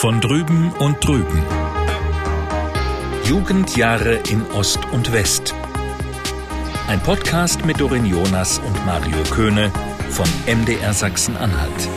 Von drüben und drüben. Jugendjahre in Ost und West. Ein Podcast mit Dorin Jonas und Mario Köhne von MDR Sachsen-Anhalt.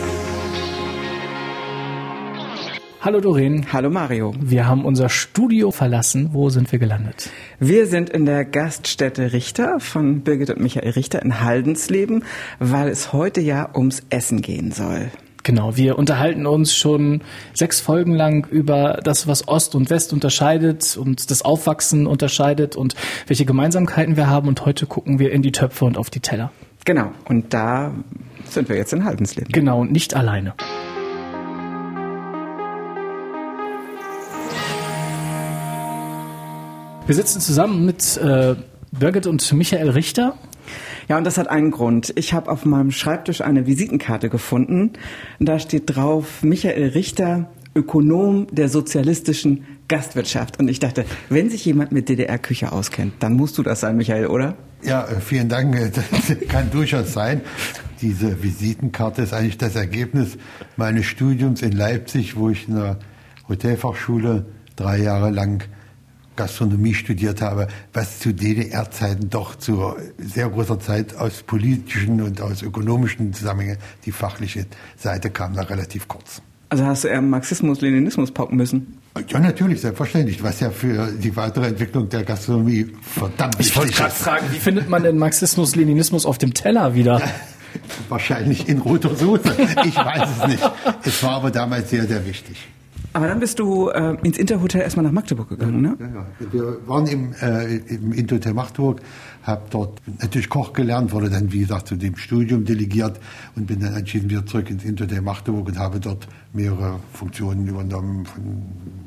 Hallo Doreen. Hallo Mario. Wir haben unser Studio verlassen. Wo sind wir gelandet? Wir sind in der Gaststätte Richter von Birgit und Michael Richter in Haldensleben, weil es heute ja ums Essen gehen soll. Genau, wir unterhalten uns schon sechs Folgen lang über das, was Ost und West unterscheidet und das Aufwachsen unterscheidet und welche Gemeinsamkeiten wir haben. Und heute gucken wir in die Töpfe und auf die Teller. Genau, und da sind wir jetzt in Haldensleben. Genau, und nicht alleine. Wir sitzen zusammen mit äh, Birgit und Michael Richter. Ja, und das hat einen Grund. Ich habe auf meinem Schreibtisch eine Visitenkarte gefunden. Da steht drauf Michael Richter, Ökonom der sozialistischen Gastwirtschaft. Und ich dachte, wenn sich jemand mit DDR-Küche auskennt, dann musst du das sein, Michael, oder? Ja, äh, vielen Dank. Das kann durchaus sein. Diese Visitenkarte ist eigentlich das Ergebnis meines Studiums in Leipzig, wo ich in der Hotelfachschule drei Jahre lang Gastronomie studiert habe, was zu DDR-Zeiten doch zu sehr großer Zeit aus politischen und aus ökonomischen Zusammenhängen, die fachliche Seite kam da relativ kurz. Also hast du eher Marxismus, Leninismus pauken müssen? Ja, natürlich, selbstverständlich, was ja für die weitere Entwicklung der Gastronomie verdammt wichtig ist. Ich wollte gerade fragen, wie findet man denn Marxismus, Leninismus auf dem Teller wieder? Ja, wahrscheinlich in roter Soße. Ich weiß es nicht. Es war aber damals sehr, sehr wichtig. Aber dann bist du äh, ins Interhotel erstmal nach Magdeburg gegangen, ne? Ja, ja. Wir waren im, äh, im Interhotel Magdeburg, habe dort natürlich Koch gelernt, wurde dann, wie gesagt, zu dem Studium delegiert und bin dann anschließend wieder zurück ins Interhotel Magdeburg und habe dort mehrere Funktionen übernommen, von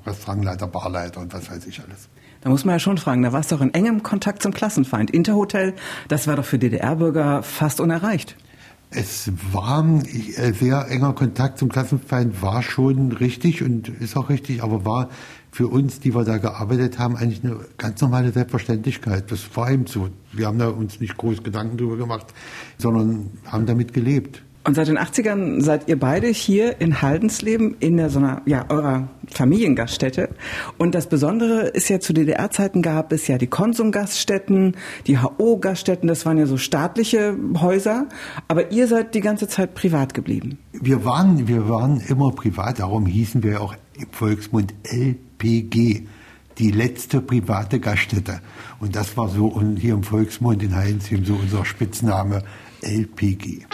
Restaurantleiter, Barleiter und was weiß ich alles. Da muss man ja schon fragen, da warst du doch in engem Kontakt zum Klassenfeind. Interhotel, das war doch für DDR-Bürger fast unerreicht. Es war äh, sehr enger Kontakt zum Klassenfeind, war schon richtig und ist auch richtig, aber war für uns, die wir da gearbeitet haben, eigentlich eine ganz normale Selbstverständlichkeit. Das war eben so. Wir haben da uns nicht groß Gedanken drüber gemacht, sondern haben damit gelebt. Und seit den 80ern seid ihr beide hier in Haldensleben in der so einer, ja, eurer Familiengaststätte. Und das Besondere ist ja, zu DDR-Zeiten gab es ja die Konsumgaststätten, die HO-Gaststätten, das waren ja so staatliche Häuser. Aber ihr seid die ganze Zeit privat geblieben. Wir waren, wir waren immer privat, darum hießen wir auch im Volksmund LPG die letzte private Gaststätte. Und das war so hier im Volksmund in Heinzheim so unser Spitzname LPG.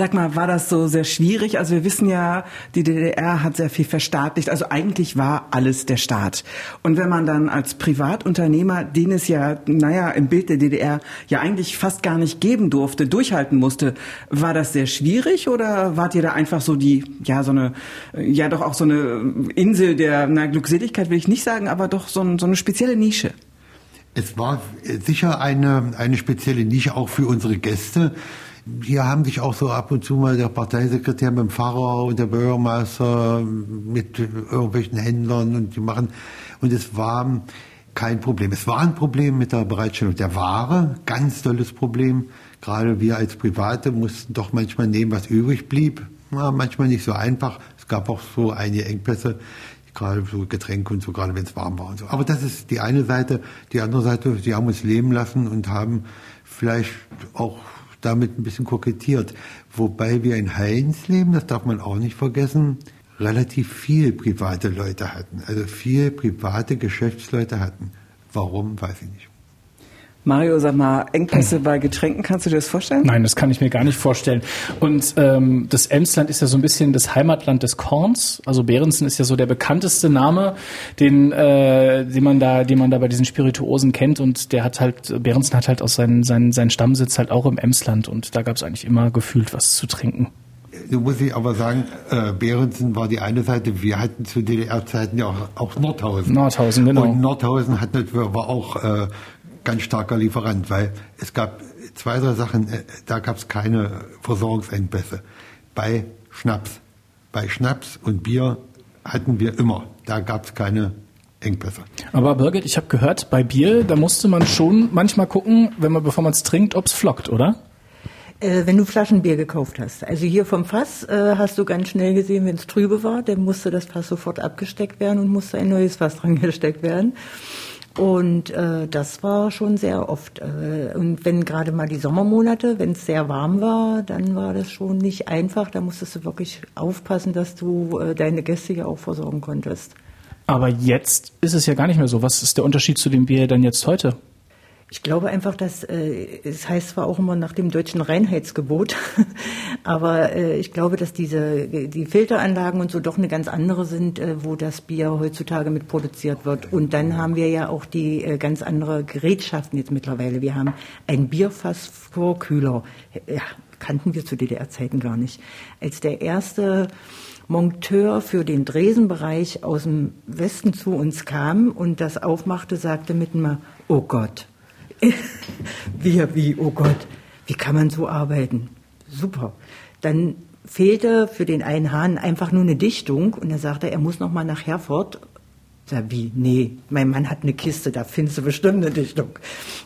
Sag mal, war das so sehr schwierig? Also wir wissen ja, die DDR hat sehr viel verstaatlicht. Also eigentlich war alles der Staat. Und wenn man dann als Privatunternehmer, den es ja, naja, im Bild der DDR ja eigentlich fast gar nicht geben durfte, durchhalten musste, war das sehr schwierig oder wart ihr da einfach so die, ja, so eine, ja doch auch so eine Insel der, na, Glückseligkeit will ich nicht sagen, aber doch so, so eine spezielle Nische? Es war sicher eine, eine spezielle Nische auch für unsere Gäste hier haben sich auch so ab und zu mal der Parteisekretär mit dem Pfarrer und der Bürgermeister mit irgendwelchen Händlern und die machen, und es war kein Problem. Es war ein Problem mit der Bereitstellung der Ware, ganz tolles Problem. Gerade wir als Private mussten doch manchmal nehmen, was übrig blieb. Ja, manchmal nicht so einfach. Es gab auch so einige Engpässe, gerade so Getränke und so, gerade wenn es warm war und so. Aber das ist die eine Seite. Die andere Seite, sie haben uns leben lassen und haben vielleicht auch damit ein bisschen kokettiert. Wobei wir in Heinz leben, das darf man auch nicht vergessen, relativ viel private Leute hatten. Also viel private Geschäftsleute hatten. Warum, weiß ich nicht. Mario, sag mal, Engpässe bei Getränken, kannst du dir das vorstellen? Nein, das kann ich mir gar nicht vorstellen. Und ähm, das Emsland ist ja so ein bisschen das Heimatland des Korns. Also Behrensen ist ja so der bekannteste Name, den, äh, den man da, den man da bei diesen Spirituosen kennt. Und der hat halt, Behrensen hat halt auch seinen, seinen, seinen Stammsitz halt auch im Emsland. Und da gab es eigentlich immer gefühlt was zu trinken. Du muss ich aber sagen, äh, Behrensen war die eine Seite. Wir hatten zu DDR-Zeiten ja auch, auch Nordhausen. Nordhausen, genau. Und Nordhausen hat, war auch äh, ganz starker Lieferant, weil es gab zwei, drei Sachen, äh, da gab es keine Versorgungsengpässe. Bei Schnaps. Bei Schnaps und Bier hatten wir immer. Da gab es keine Engpässe. Aber Birgit, ich habe gehört, bei Bier, da musste man schon manchmal gucken, wenn man, bevor man es trinkt, ob es flockt, oder? Äh, wenn du Flaschenbier gekauft hast. Also hier vom Fass äh, hast du ganz schnell gesehen, wenn es trübe war, dann musste das Fass sofort abgesteckt werden und musste ein neues Fass dran gesteckt werden. Und äh, das war schon sehr oft. Äh, und wenn gerade mal die Sommermonate, wenn es sehr warm war, dann war das schon nicht einfach. Da musstest du wirklich aufpassen, dass du äh, deine Gäste ja auch versorgen konntest. Aber jetzt ist es ja gar nicht mehr so. Was ist der Unterschied zu dem Bier dann jetzt heute? Ich glaube einfach, dass äh, es heißt zwar auch immer nach dem deutschen Reinheitsgebot, aber äh, ich glaube, dass diese die Filteranlagen und so doch eine ganz andere sind, äh, wo das Bier heutzutage mit produziert wird. Und dann haben wir ja auch die äh, ganz andere Gerätschaften jetzt mittlerweile. Wir haben ein Bierfassvorkühler. Ja, kannten wir zu DDR-Zeiten gar nicht. Als der erste Monteur für den Dresenbereich aus dem Westen zu uns kam und das aufmachte, sagte mitten mal, oh Gott, wir, wie, oh Gott, wie kann man so arbeiten? Super. Dann fehlte für den einen Hahn einfach nur eine Dichtung und er sagte, er muss noch mal nach Herford. Sag, wie? Nee, mein Mann hat eine Kiste, da findest du bestimmt eine Dichtung.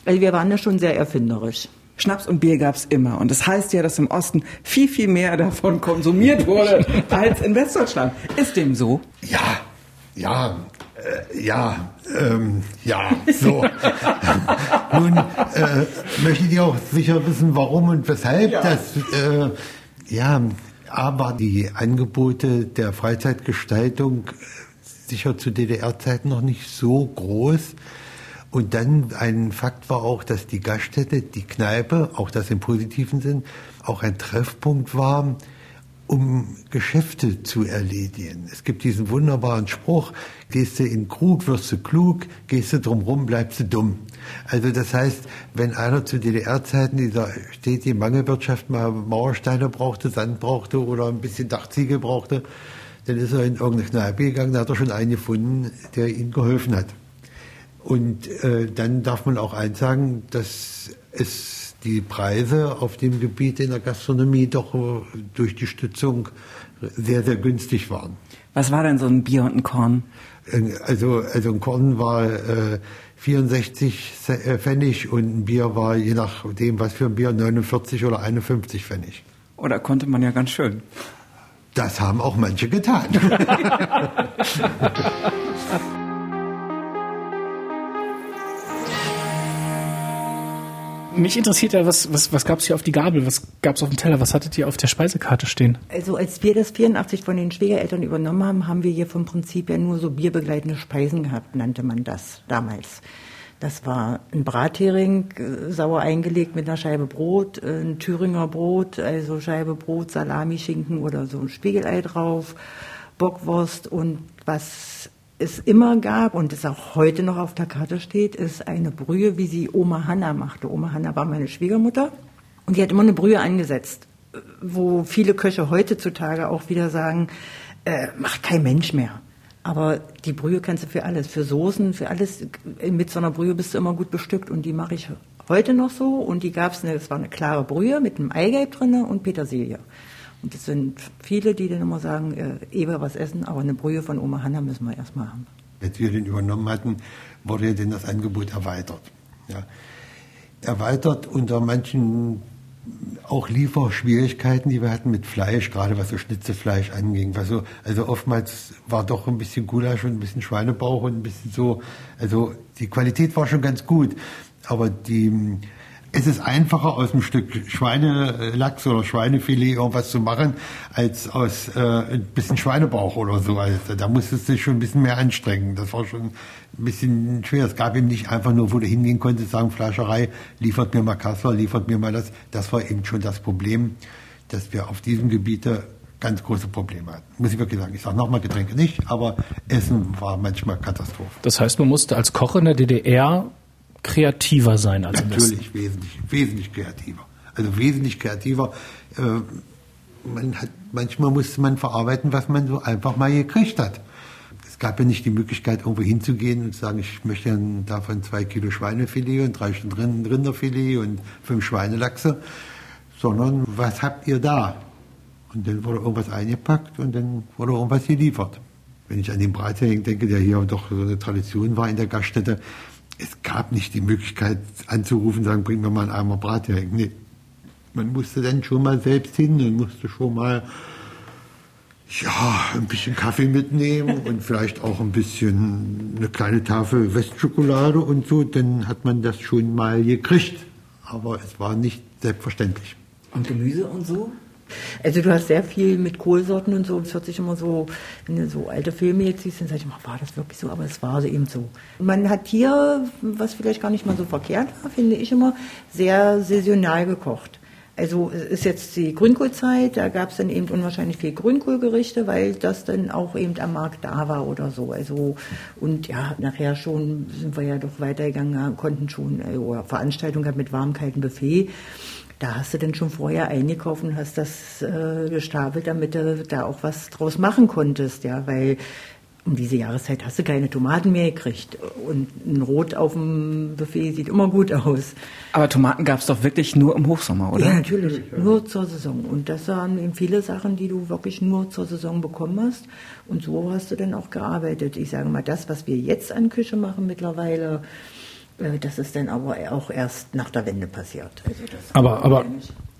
Also wir waren da schon sehr erfinderisch. Schnaps und Bier gab's immer. Und das heißt ja, dass im Osten viel, viel mehr davon konsumiert wurde als in Westdeutschland. Ist dem so? Ja, ja, äh, ja, ähm, ja, so. Nun äh, möchtet ihr auch sicher wissen, warum und weshalb ja. das, äh, ja, aber die Angebote der Freizeitgestaltung sicher zu DDR-Zeiten noch nicht so groß. Und dann ein Fakt war auch, dass die Gaststätte, die Kneipe, auch das im positiven Sinn, auch ein Treffpunkt war, um Geschäfte zu erledigen. Es gibt diesen wunderbaren Spruch, gehst du in Krug, wirst du klug, gehst du drumrum, bleibst du dumm. Also das heißt, wenn einer zu DDR-Zeiten dieser stetige Mangelwirtschaft mal Mauersteine brauchte, Sand brauchte oder ein bisschen Dachziegel brauchte, dann ist er in irgendeine Kneipe gegangen, da hat er schon einen gefunden, der ihm geholfen hat. Und äh, dann darf man auch eins sagen, dass es die Preise auf dem Gebiet in der Gastronomie doch durch die Stützung sehr, sehr günstig waren. Was war denn so ein Bier und ein Korn? Äh, also, also ein Korn war äh, 64 äh, Pfennig und ein Bier war je nachdem, was für ein Bier, 49 oder 51 Pfennig. Oder konnte man ja ganz schön. Das haben auch manche getan. Mich interessiert ja, was, was, was gab es hier auf die Gabel, was gab es auf dem Teller, was hattet ihr auf der Speisekarte stehen? Also als wir das 84 von den Schwiegereltern übernommen haben, haben wir hier vom Prinzip ja nur so bierbegleitende Speisen gehabt, nannte man das damals. Das war ein Brathering, äh, sauer eingelegt mit einer Scheibe Brot, äh, ein Thüringer Brot, also Scheibe Brot, Salami, Schinken oder so ein Spiegelei drauf, Bockwurst und was es immer gab und es auch heute noch auf der Karte steht, ist eine Brühe, wie sie Oma Hanna machte. Oma Hanna war meine Schwiegermutter und die hat immer eine Brühe angesetzt, wo viele Köche heutzutage auch wieder sagen, äh, macht kein Mensch mehr. Aber die Brühe kannst du für alles, für Soßen, für alles. Mit so einer Brühe bist du immer gut bestückt und die mache ich heute noch so. Und die gab es, das war eine klare Brühe mit einem Eigelb drinne und Petersilie. Und es sind viele, die dann immer sagen, äh, Eber was essen, aber eine Brühe von Oma Hanna müssen wir erstmal haben. Als wir den übernommen hatten, wurde ja dann das Angebot erweitert. Ja. Erweitert unter manchen auch Lieferschwierigkeiten, die wir hatten mit Fleisch, gerade was so Schnitzefleisch anging. Also, also oftmals war doch ein bisschen Gulasch und ein bisschen Schweinebauch und ein bisschen so, also die Qualität war schon ganz gut, aber die, es ist einfacher, aus einem Stück Schweinelachs oder Schweinefilet irgendwas zu machen, als aus äh, ein bisschen Schweinebauch oder so. Also, da musstest du schon ein bisschen mehr anstrengen. Das war schon ein bisschen schwer. Es gab eben nicht einfach nur, wo du hingehen konntest, sagen, Fleischerei, liefert mir mal Kassler, liefert mir mal das. Das war eben schon das Problem, dass wir auf diesem Gebiet ganz große Probleme hatten. Muss ich wirklich sagen. Ich sage nochmal Getränke nicht, aber Essen war manchmal Katastrophe. Das heißt, man musste als Koch in der DDR kreativer sein als Natürlich, wesentlich, wesentlich kreativer. Also wesentlich kreativer. Äh, man hat, manchmal musste man verarbeiten, was man so einfach mal gekriegt hat. Es gab ja nicht die Möglichkeit, irgendwo hinzugehen und zu sagen, ich möchte davon zwei Kilo Schweinefilet und drei Stunden Rinderfilet und fünf Schweinelachse, sondern was habt ihr da? Und dann wurde irgendwas eingepackt und dann wurde irgendwas geliefert. Wenn ich an den Brathering denke, der hier doch so eine Tradition war in der Gaststätte, es gab nicht die Möglichkeit anzurufen, sagen, bring mir mal einen Eimer Brathering. Nee. Man musste dann schon mal selbst hin und musste schon mal ja, ein bisschen Kaffee mitnehmen und vielleicht auch ein bisschen eine kleine Tafel Westschokolade und so, dann hat man das schon mal gekriegt. Aber es war nicht selbstverständlich. Und Gemüse und so? Also du hast sehr viel mit Kohlsorten und so. Es hört sich immer so, wenn du so alte Filme jetzt siehst, dann sag ich immer, war das wirklich so? Aber es war eben so. Man hat hier, was vielleicht gar nicht mal so verkehrt war, finde ich immer, sehr saisonal gekocht. Also es ist jetzt die Grünkohlzeit, da gab es dann eben unwahrscheinlich viel Grünkohlgerichte, weil das dann auch eben am Markt da war oder so. Also und ja, nachher schon sind wir ja doch weitergegangen, konnten schon äh, oder Veranstaltungen mit warm kaltem Buffet. Da hast du denn schon vorher eingekauft und hast das äh, gestapelt, damit du da auch was draus machen konntest, ja, weil um diese Jahreszeit hast du keine Tomaten mehr gekriegt. Und ein Rot auf dem Buffet sieht immer gut aus. Aber Tomaten gab es doch wirklich nur im Hochsommer, oder? Ja, natürlich. Nur zur Saison. Und das waren eben viele Sachen, die du wirklich nur zur Saison bekommen hast. Und so hast du dann auch gearbeitet. Ich sage mal, das, was wir jetzt an Küche machen mittlerweile, das ist dann aber auch erst nach der Wende passiert. Also aber, aber,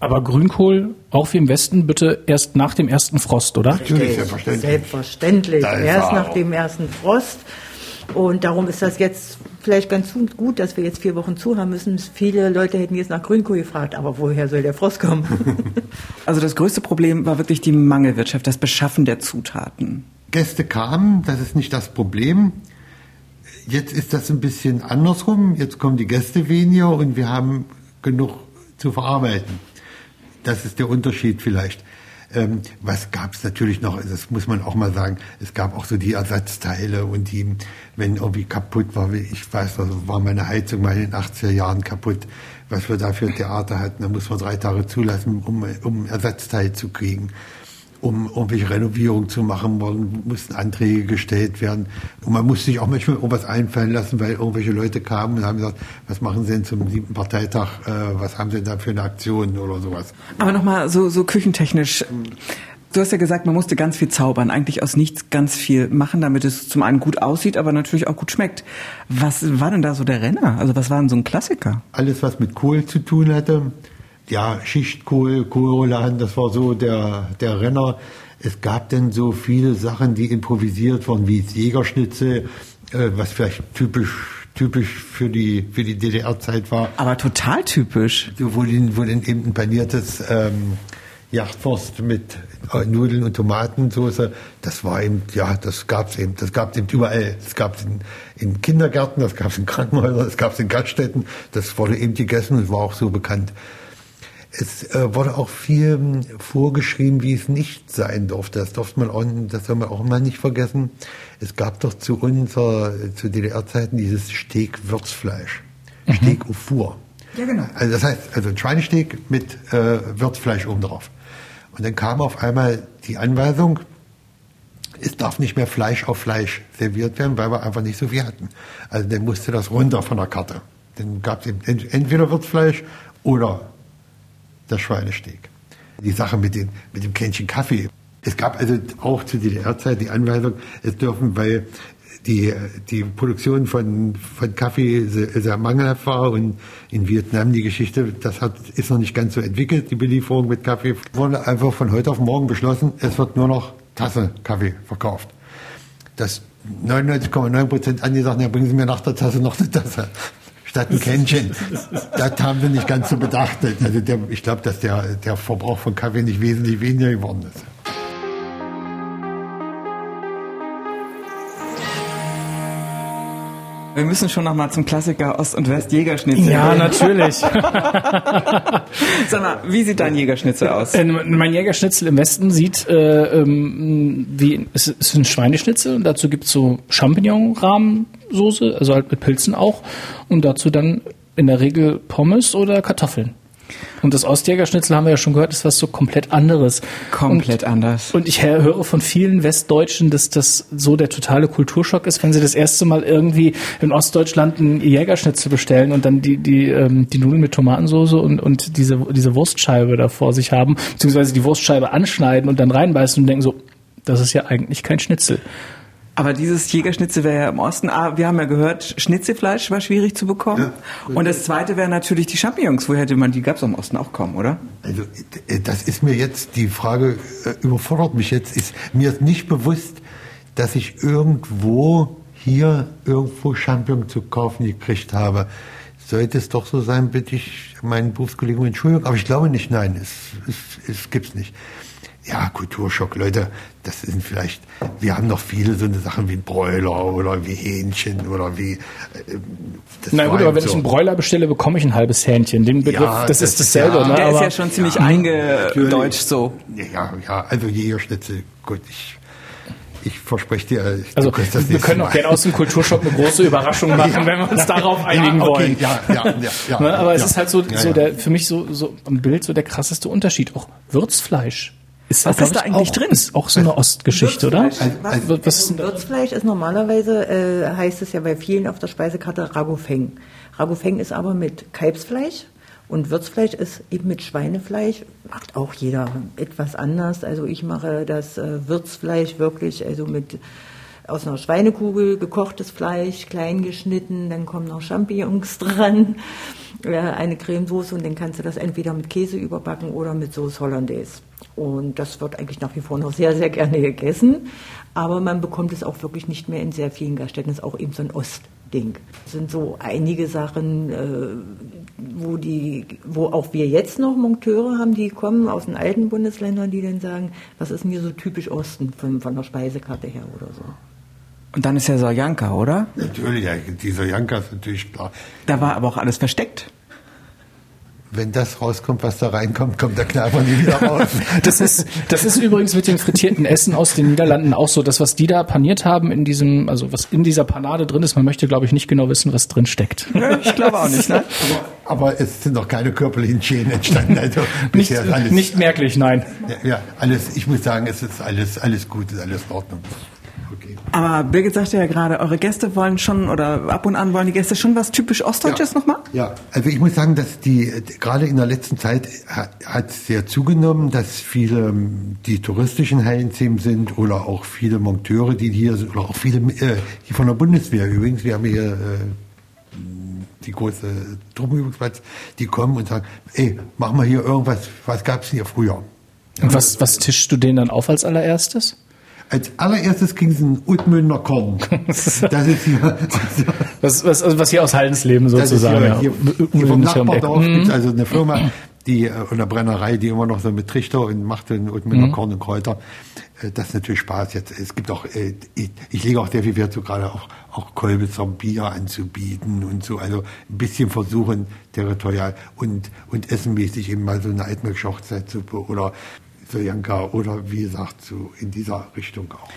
aber Grünkohl, auch wie im Westen, bitte erst nach dem ersten Frost, oder? Natürlich, selbstverständlich. Selbstverständlich. Erst nach dem ersten Frost. Und darum ist das jetzt vielleicht ganz gut, dass wir jetzt vier Wochen zu haben müssen. Viele Leute hätten jetzt nach Grünkohl gefragt, aber woher soll der Frost kommen? also das größte Problem war wirklich die Mangelwirtschaft, das Beschaffen der Zutaten. Gäste kamen, das ist nicht das Problem. Jetzt ist das ein bisschen andersrum. Jetzt kommen die Gäste weniger und wir haben genug zu verarbeiten. Das ist der Unterschied vielleicht. Ähm, was gab es natürlich noch, das muss man auch mal sagen, es gab auch so die Ersatzteile und die, wenn irgendwie kaputt war, ich weiß, also war meine Heizung mal in den 80er Jahren kaputt, was wir da für Theater hatten, da muss man drei Tage zulassen, um, um Ersatzteil zu kriegen um irgendwelche Renovierungen zu machen, mussten Anträge gestellt werden. Und man musste sich auch manchmal irgendwas einfallen lassen, weil irgendwelche Leute kamen und haben gesagt, was machen Sie denn zum siebten Parteitag, äh, was haben Sie denn da für eine Aktion oder sowas. Aber nochmal so, so küchentechnisch. Du hast ja gesagt, man musste ganz viel zaubern, eigentlich aus nichts ganz viel machen, damit es zum einen gut aussieht, aber natürlich auch gut schmeckt. Was war denn da so der Renner? Also was war denn so ein Klassiker? Alles, was mit Kohl zu tun hatte ja, Schichtkohl, Kohlrouladen, das war so der, der Renner. Es gab denn so viele Sachen, die improvisiert wurden, wie das Jägerschnitzel, äh, was vielleicht typisch typisch für die für die DDR-Zeit war. Aber total typisch. So, wo, den, wo den eben ein paniertes ähm, Jachtwurst mit äh, Nudeln und Tomatensauce, das war eben, ja, das gab's eben, das gab's eben überall. Das gab's in, in Kindergärten, das gab's in Krankenhäusern, das gab's in Gaststätten, das wurde eben gegessen und war auch so bekannt. Es äh, wurde auch viel hm, vorgeschrieben, wie es nicht sein durfte. Das durfte man auch, das soll man auch mal nicht vergessen. Es gab doch zu unserer, zu DDR-Zeiten dieses Steak-Würzfleisch. Mhm. Steak au four. Ja, genau. Also das heißt, also ein Schweinesteak mit äh, Würzfleisch oben drauf. Und dann kam auf einmal die Anweisung, es darf nicht mehr Fleisch auf Fleisch serviert werden, weil wir einfach nicht so viel hatten. Also dann musste das runter von der Karte. Dann gab es eben entweder Würzfleisch oder das Schweinesteak. Die Sache mit, den, mit dem Kännchen Kaffee. Es gab also auch zu DDR-Zeit die Anweisung, es dürfen, weil die, die Produktion von, von Kaffee sehr mangelhaft war und in Vietnam die Geschichte, das hat, ist noch nicht ganz so entwickelt, die Belieferung mit Kaffee, wurde einfach von heute auf morgen beschlossen, es wird nur noch Tasse Kaffee verkauft. Das 99,9 Prozent angesagt, ja, bringen Sie mir nach der Tasse noch eine Tasse statt ein Kännchen. das haben wir nicht ganz so bedacht. Also der, ich glaube, dass der, der Verbrauch von Kaffee nicht wesentlich weniger geworden ist. Wir müssen schon noch mal zum Klassiker Ost- und West-Jägerschnitzel. Ja, natürlich. Sag mal, wie sieht dein Jägerschnitzel aus? Äh, mein Jägerschnitzel im Westen sieht äh, ähm, wie es ist ein Schweineschnitzel und dazu gibt's so Champignon-Rahmensoße, also halt mit Pilzen auch und dazu dann in der Regel Pommes oder Kartoffeln. Und das Ostjägerschnitzel haben wir ja schon gehört, ist was so komplett anderes. Komplett und, anders. Und ich höre von vielen Westdeutschen, dass das so der totale Kulturschock ist, wenn sie das erste Mal irgendwie in Ostdeutschland ein Jägerschnitzel bestellen und dann die, die, ähm, die Nudeln mit Tomatensauce und, und diese, diese Wurstscheibe da vor sich haben, beziehungsweise die Wurstscheibe anschneiden und dann reinbeißen und denken so, das ist ja eigentlich kein Schnitzel. Aber dieses Jägerschnitzel wäre ja im Osten, ah, wir haben ja gehört, Schnitzelfleisch war schwierig zu bekommen. Ja. Und das zweite wäre natürlich die Champignons. Wo hätte man, die gab es im Osten auch kaum, oder? Also äh, das ist mir jetzt, die Frage äh, überfordert mich jetzt, ist mir ist nicht bewusst, dass ich irgendwo hier irgendwo Champignon zu kaufen gekriegt habe. Sollte es doch so sein, bitte ich meinen Berufskollegen um Entschuldigung. Aber ich glaube nicht, nein, es, es, es gibt's nicht. Ja, Kulturschock, Leute, das sind vielleicht, wir haben noch viele so eine Sachen wie Bräuler oder wie Hähnchen oder wie. Äh, Na gut, aber wenn so. ich einen Bräuler bestelle, bekomme ich ein halbes Hähnchen. Den Begriff, ja, das, das, ist dasselbe. Ja, ne? Der ist ja schon ziemlich ja, eingedeutscht so. Ja, ja, also Jägerschnitzel, gut, ich ich verspreche dir. Ich also wir können auch gerne aus dem Kulturschock eine große Überraschung machen, ja, wenn wir uns darauf einigen ja, okay, wollen. Ja, ja, ja, ja, ne, Aber es ist halt so, so der, für mich so, so am Bild so der krasseste Unterschied. Auch Würzfleisch. Ist was ist da eigentlich auch, drin? Ist auch so eine Ostgeschichte, oder? Was, was, was ist Würzfleisch ist normalerweise, äh, heißt es ja bei vielen auf der Speisekarte Ragofeng. Ragofeng ist aber mit Kalbsfleisch und Würzfleisch ist eben mit Schweinefleisch, macht auch jeder etwas anders. Also ich mache das äh, Würzfleisch wirklich, also mit aus einer Schweinekugel gekochtes Fleisch, klein geschnitten, dann kommen noch Champignons dran, eine Cremesoße und dann kannst du das entweder mit Käse überbacken oder mit Sauce Hollandaise. Und das wird eigentlich nach wie vor noch sehr, sehr gerne gegessen. Aber man bekommt es auch wirklich nicht mehr in sehr vielen Gaststätten. Das ist auch eben so ein Ostding. Das sind so einige Sachen, äh, wo, die, wo auch wir jetzt noch Monteure haben, die kommen aus den alten Bundesländern, die dann sagen, was ist mir so typisch Osten von, von der Speisekarte her oder so. Und dann ist ja Sojanka, oder? Natürlich, ja, die Sojanka ist natürlich klar. Da war aber auch alles versteckt wenn das rauskommt, was da reinkommt, kommt der Kneiper nie wieder raus. das ist, das ist übrigens mit dem frittierten Essen aus den Niederlanden auch so. Das, was die da paniert haben in diesem, also was in dieser Panade drin ist, man möchte, glaube ich, nicht genau wissen, was drin steckt. Ich glaube auch nicht, ne? Aber, aber, es sind noch keine körperlichen Schäden entstanden. Also nicht, alles, nicht merklich, nein. Ja, ja, alles, ich muss sagen, es ist alles, alles gut, ist alles in Ordnung. Aber Birgit sagte ja gerade, eure Gäste wollen schon oder ab und an wollen die Gäste schon was typisch Ostdeutsches ja. nochmal? Ja, also ich muss sagen, dass die gerade in der letzten Zeit hat sehr zugenommen, dass viele ähm, die touristischen Hallenthemen sind oder auch viele Monteure, die hier sind, oder auch viele äh, hier von der Bundeswehr übrigens. Wir haben hier äh, die große Truppenübungsplatz, die kommen und sagen, ey, machen wir hier irgendwas, was gab es hier früher? Und was, was tischst du denen dann auf als allererstes? Als allererstes ging es in Utmünder Korn. Das ist hier. was, was, also was hier aus Hallensleben sozusagen. Hier, hier, hier vom Nachbardorf gibt also eine Firma, die, äh, eine Brennerei, die immer noch so mit Trichter und macht in Utmünder mhm. Korn und Kräuter. Äh, das ist natürlich Spaß jetzt. Es gibt auch, äh, ich, ich lege auch sehr viel Wert so gerade auch, auch Kolbitzer Bier anzubieten und so. Also ein bisschen versuchen, territorial und, und essenmäßig eben mal so eine Altmilch-Hochzeitssuppe oder Sojanka oder wie gesagt, so in dieser Richtung auch.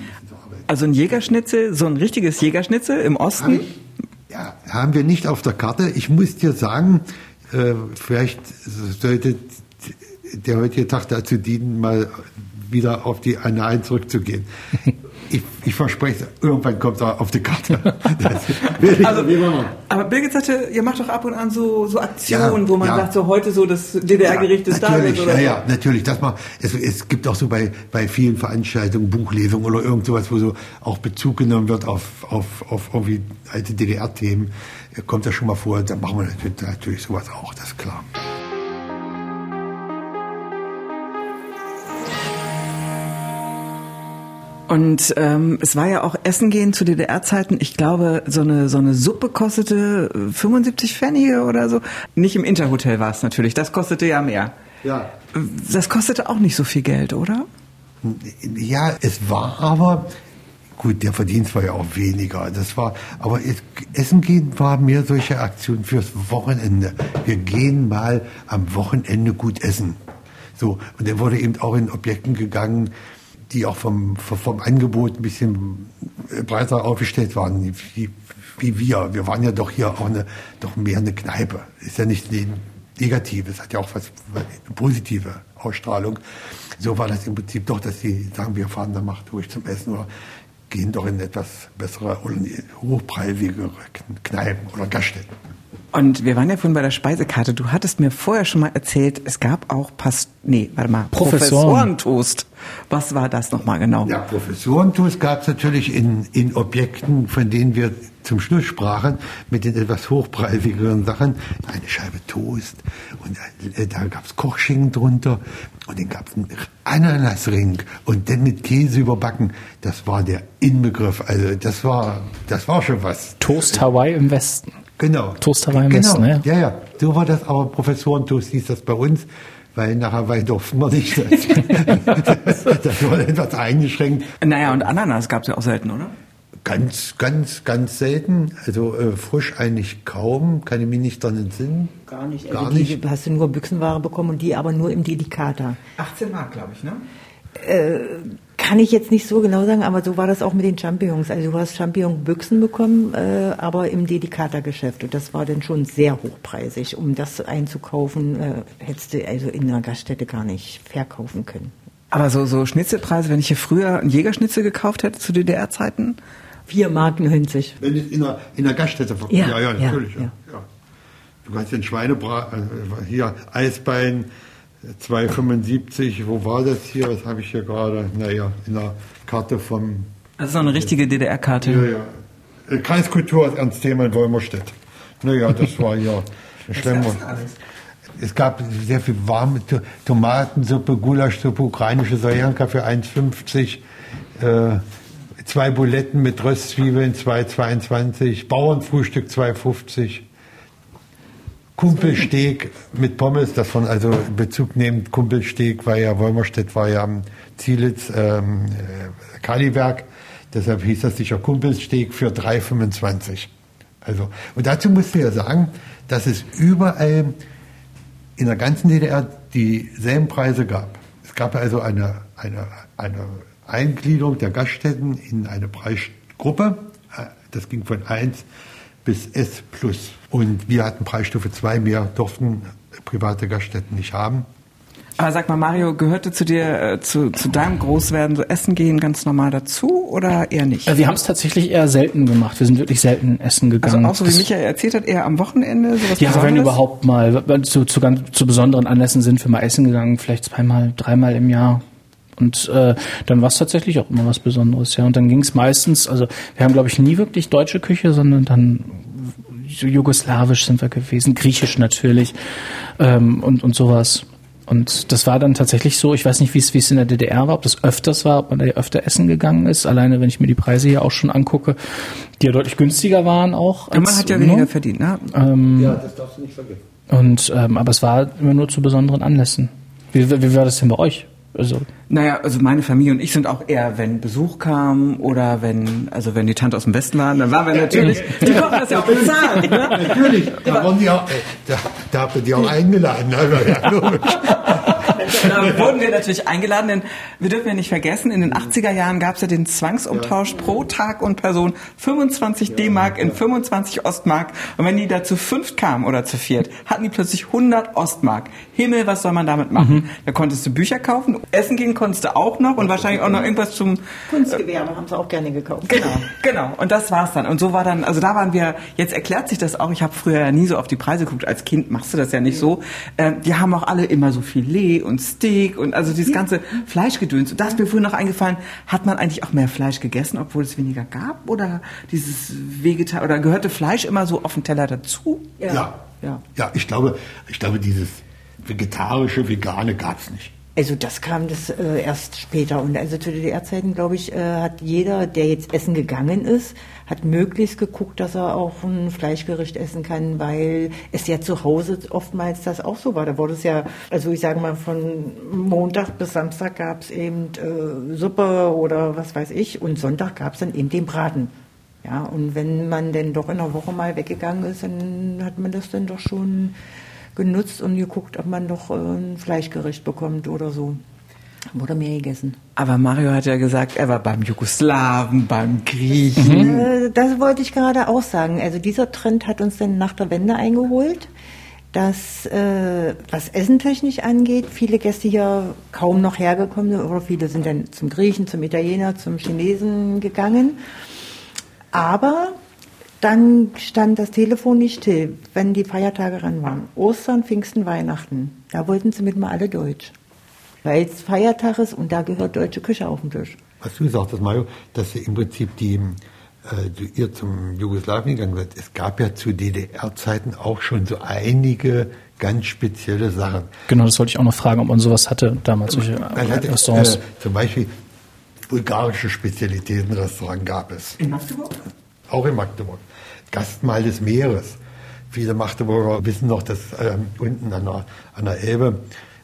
Also ein Jägerschnitzel, so ein richtiges Jägerschnitzel im Osten? Haben, ja, haben wir nicht auf der Karte. Ich muss dir sagen, äh, vielleicht sollte der heutige Tag dazu dienen, mal wieder auf die Annalen zurückzugehen. Ich, ich verspreche, irgendwann kommt er auf die Karte. also, aber Birgit sagte, ihr macht doch ab und an so, so Aktionen, ja, wo man ja. sagt, so heute so das DDR-Gericht ist da. Oder ja, ja, natürlich. Das mal, es, es gibt auch so bei, bei vielen Veranstaltungen, Buchlesungen oder irgend sowas, wo so auch Bezug genommen wird auf, auf, auf irgendwie alte DDR-Themen. Kommt das schon mal vor, dann machen wir natürlich, natürlich sowas auch, das ist klar. Und ähm, es war ja auch Essen gehen zu DDR-Zeiten. Ich glaube, so eine so eine Suppe kostete 75 Pfennige oder so. Nicht im Interhotel war es natürlich. Das kostete ja mehr. Ja. Das kostete auch nicht so viel Geld, oder? Ja, es war aber gut. Der Verdienst war ja auch weniger. Das war, aber es, Essen gehen war mehr solche Aktionen fürs Wochenende. Wir gehen mal am Wochenende gut essen. So und dann wurde eben auch in Objekten gegangen die auch vom, vom Angebot ein bisschen breiter aufgestellt waren, wie, wie wir. Wir waren ja doch hier auch eine, doch mehr eine Kneipe. Ist ja nicht negativ, es hat ja auch was, eine positive Ausstrahlung. So war das im Prinzip doch, dass sie sagen, wir fahren da macht ruhig zum Essen oder gehen doch in etwas bessere oder hochpreisigere Kneipen oder Gaststätten. Und wir waren ja vorhin bei der Speisekarte. Du hattest mir vorher schon mal erzählt, es gab auch Past Nee, warte mal. Professoren. Professorentoast. Was war das nochmal genau? Ja, Professorentoast gab es natürlich in, in Objekten, von denen wir zum Schluss sprachen, mit den etwas hochpreisigeren Sachen. Eine Scheibe Toast und äh, da gab es Kochschinken drunter und dann gab es einen Ananasring und dann mit Käse überbacken. Das war der Inbegriff. Also das war, das war schon was. Toast Hawaii im Westen. Genau. Toast Hawaii im genau. Westen, ja. ja, ja. So war das, aber Professorentoast hieß das bei uns, weil nach Hawaii durften wir nicht. Das, das war etwas eingeschränkt. Naja, und Ananas gab es ja auch selten, oder? Ganz, ganz, ganz selten. Also äh, frisch eigentlich kaum. Kann ich mich nicht dran entsinnen. Gar nicht. Gar Also nicht. die hast du nur Büchsenware bekommen und die aber nur im Delikata. 18 Mark, glaube ich, ne? Kann ich jetzt nicht so genau sagen, aber so war das auch mit den Champignons. Also du hast Champignon-Büchsen bekommen, äh, aber im Delikata-Geschäft. Und das war dann schon sehr hochpreisig. Um das einzukaufen, äh, hättest du also in einer Gaststätte gar nicht verkaufen können. Aber so, so Schnitzelpreise, wenn ich hier früher einen Jägerschnitzel gekauft hätte zu DDR-Zeiten, 4 Mark 90. Wenn es in der, in der Gaststätte ver- Ja, ja, ja, natürlich. Ja, ja. ja. Du kannst den Schweinebrat, äh, hier Eisbein 2,75, wo war das hier? Was habe ich hier gerade? Naja, in der Karte vom das ist so eine richtige DDR-Karte. ja, ja. Äh, Kreiskultur ist Ernst Thema in Wolmerstedt. Naja, das war ja schlimm. Es gab sehr viel warme To- Tomatensuppe, Gulaschsuppe, ukrainische Soljanka für 1,50, äh, zwei Buletten mit Röstzwiebeln 2,22, Bauernfrühstück 2,50, Kumpelsteak mit Pommes, das von also Bezug nehmend Kumpelsteak, weil ja Wolmerstedt war ja am Zielitz ähm, äh, Kaliberg, deshalb hieß das sicher Kumpelsteak für 3,25. Also und dazu musst du ja sagen, dass es überall in der ganzen DDR dieselben Preise gab. Es gab also eine, eine, eine Eingliederung der Gaststätten in eine Preisgruppe. Äh, Das ging von 1 bis S plus. Und wir hatten Preisstufe 2, mehr durften private Gaststätten nicht haben. Aber sag mal, Mario, gehörte zu dir, äh, zu, zu deinem Großwerden so Essen gehen ganz normal dazu oder eher nicht? Äh, Wir haben es tatsächlich eher selten gemacht. Wir sind wirklich selten essen Also gegangen. auch so wie Michael erzählt hat, eher am Wochenende, sowas Ja, wenn Besonderes? überhaupt mal. Wenn Zu, zu, ganz, zu besonderen Anlässen sind wir mal essen gegangen, vielleicht zweimal, dreimal im Jahr. Und äh, dann war es tatsächlich auch immer was Besonderes, ja. Und dann ging es meistens, also wir haben, glaube ich, nie wirklich deutsche Küche, sondern dann jugoslawisch sind wir gewesen, griechisch natürlich ähm, und, und sowas. Und das war dann tatsächlich so, ich weiß nicht, wie es wie es in der DDR war, ob das öfters war, ob man da öfter essen gegangen ist. Alleine, wenn ich mir die Preise hier auch schon angucke, die ja deutlich günstiger waren auch. Ja, man hat ja weniger verdient, ne? Ja, das darfst du nicht vergessen. Und ähm, aber es war immer nur zu besonderen Anlässen. Wie, wie war das denn bei euch? Also Naja, also meine Familie und ich sind auch eher, wenn Besuch kam oder wenn, also wenn die Tante aus dem Westen waren, dann waren wir natürlich, die Kochen das ja auch bezahlt, ne? Natürlich, da, die auch, äh, da, da habt ihr die auch eingeladen. Also, ja, logisch. Da wurden wir natürlich eingeladen, denn wir dürfen ja nicht vergessen, in den 80er Jahren gab es ja den Zwangsumtausch pro Tag und Person 25 D-Mark in 25 Ostmark. Und wenn die da zu fünft kamen oder zu viert, hatten die plötzlich 100 Ostmark. Himmel, was soll man damit machen? Da konntest du Bücher kaufen, essen gehen konntest du auch noch und wahrscheinlich auch noch irgendwas zum Kunstgewerbe haben sie auch gerne gekauft. Genau, genau. Und das war's dann. Und so war dann, also da waren wir, jetzt erklärt sich das auch, ich habe früher ja nie so auf die Preise geguckt, als Kind machst du das ja nicht so. Ähm, die haben auch alle immer so Filet und Steak und also dieses ganze Fleischgedöns. Und da ist mir vorhin noch eingefallen, hat man eigentlich auch mehr Fleisch gegessen, obwohl es weniger gab? Oder dieses Vegetar oder gehörte Fleisch immer so auf den Teller dazu? Ja. Ja. ja, ich glaube, ich glaube, dieses vegetarische, vegane gab's nicht. Also das kam das äh, erst später und also zu DDR-Zeiten, glaube ich, äh, hat jeder, der jetzt essen gegangen ist, hat möglichst geguckt, dass er auch ein Fleischgericht essen kann, weil es ja zu Hause oftmals das auch so war. Da wurde es ja, also ich sage mal, von Montag bis Samstag gab es eben äh, Suppe oder was weiß ich und Sonntag gab es dann eben den Braten. Ja, und wenn man denn doch in der Woche mal weggegangen ist, dann hat man das dann doch schon genutzt und geguckt, ob man doch äh, ein Fleischgericht bekommt oder so. Wurde mehr gegessen. Aber Mario hat ja gesagt, er war beim Jugoslawen, beim Griechen. Äh, das wollte ich gerade auch sagen. Also dieser Trend hat uns dann nach der Wende eingeholt. Dass, äh, was Essentechnisch angeht, viele Gäste hier kaum noch hergekommen sind oder viele sind dann zum Griechen, zum Italiener, zum Chinesen gegangen. Aber dann stand das Telefon nicht still, wenn die Feiertage ran waren. Ostern, Pfingsten, Weihnachten. Da wollten sie mit mal alle Deutsch. weil es Feiertag ist und da gehört deutsche Küche auf den Tisch. Was du gesagt hast, Mario, dass im Prinzip die, äh, ihr zum Jugoslawien gegangen seid, es gab ja zu DDR-Zeiten auch schon so einige ganz spezielle Sachen. Genau, das wollte ich auch noch fragen, ob man sowas hatte damals, solche Man hatte, Restaurants. Äh, zum Beispiel bulgarische Spezialitätenrestaurant gab es. In Magdeburg? Auch in Magdeburg. Gastmahl des Meeres. Viele Magdeburger wissen noch, dass ähm, unten an der, an der Elbe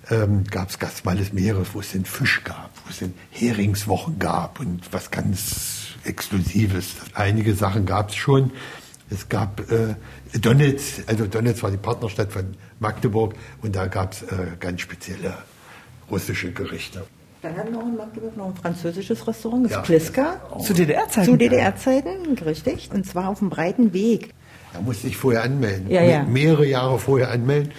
ähm, gab es Gastmahl des Meeres, wo es den Fisch gab, wo es den Heringswochen gab und was ganz Exklusives. Einige Sachen gab es schon. Es gab äh, Donetsk, also Donetsk war die Partnerstadt von Magdeburg und da gab es äh, ganz spezielle russische Gerichte. Dann hatten wir auch in Magdeburg noch ein französisches Restaurant, das Ja. Pliska. Zu DDR-Zeiten? Zu DDR-Zeiten, richtig. Und zwar auf dem breiten Weg. Da musste ich vorher anmelden. Ja, ja. Me- Mehrere Jahre vorher anmelden.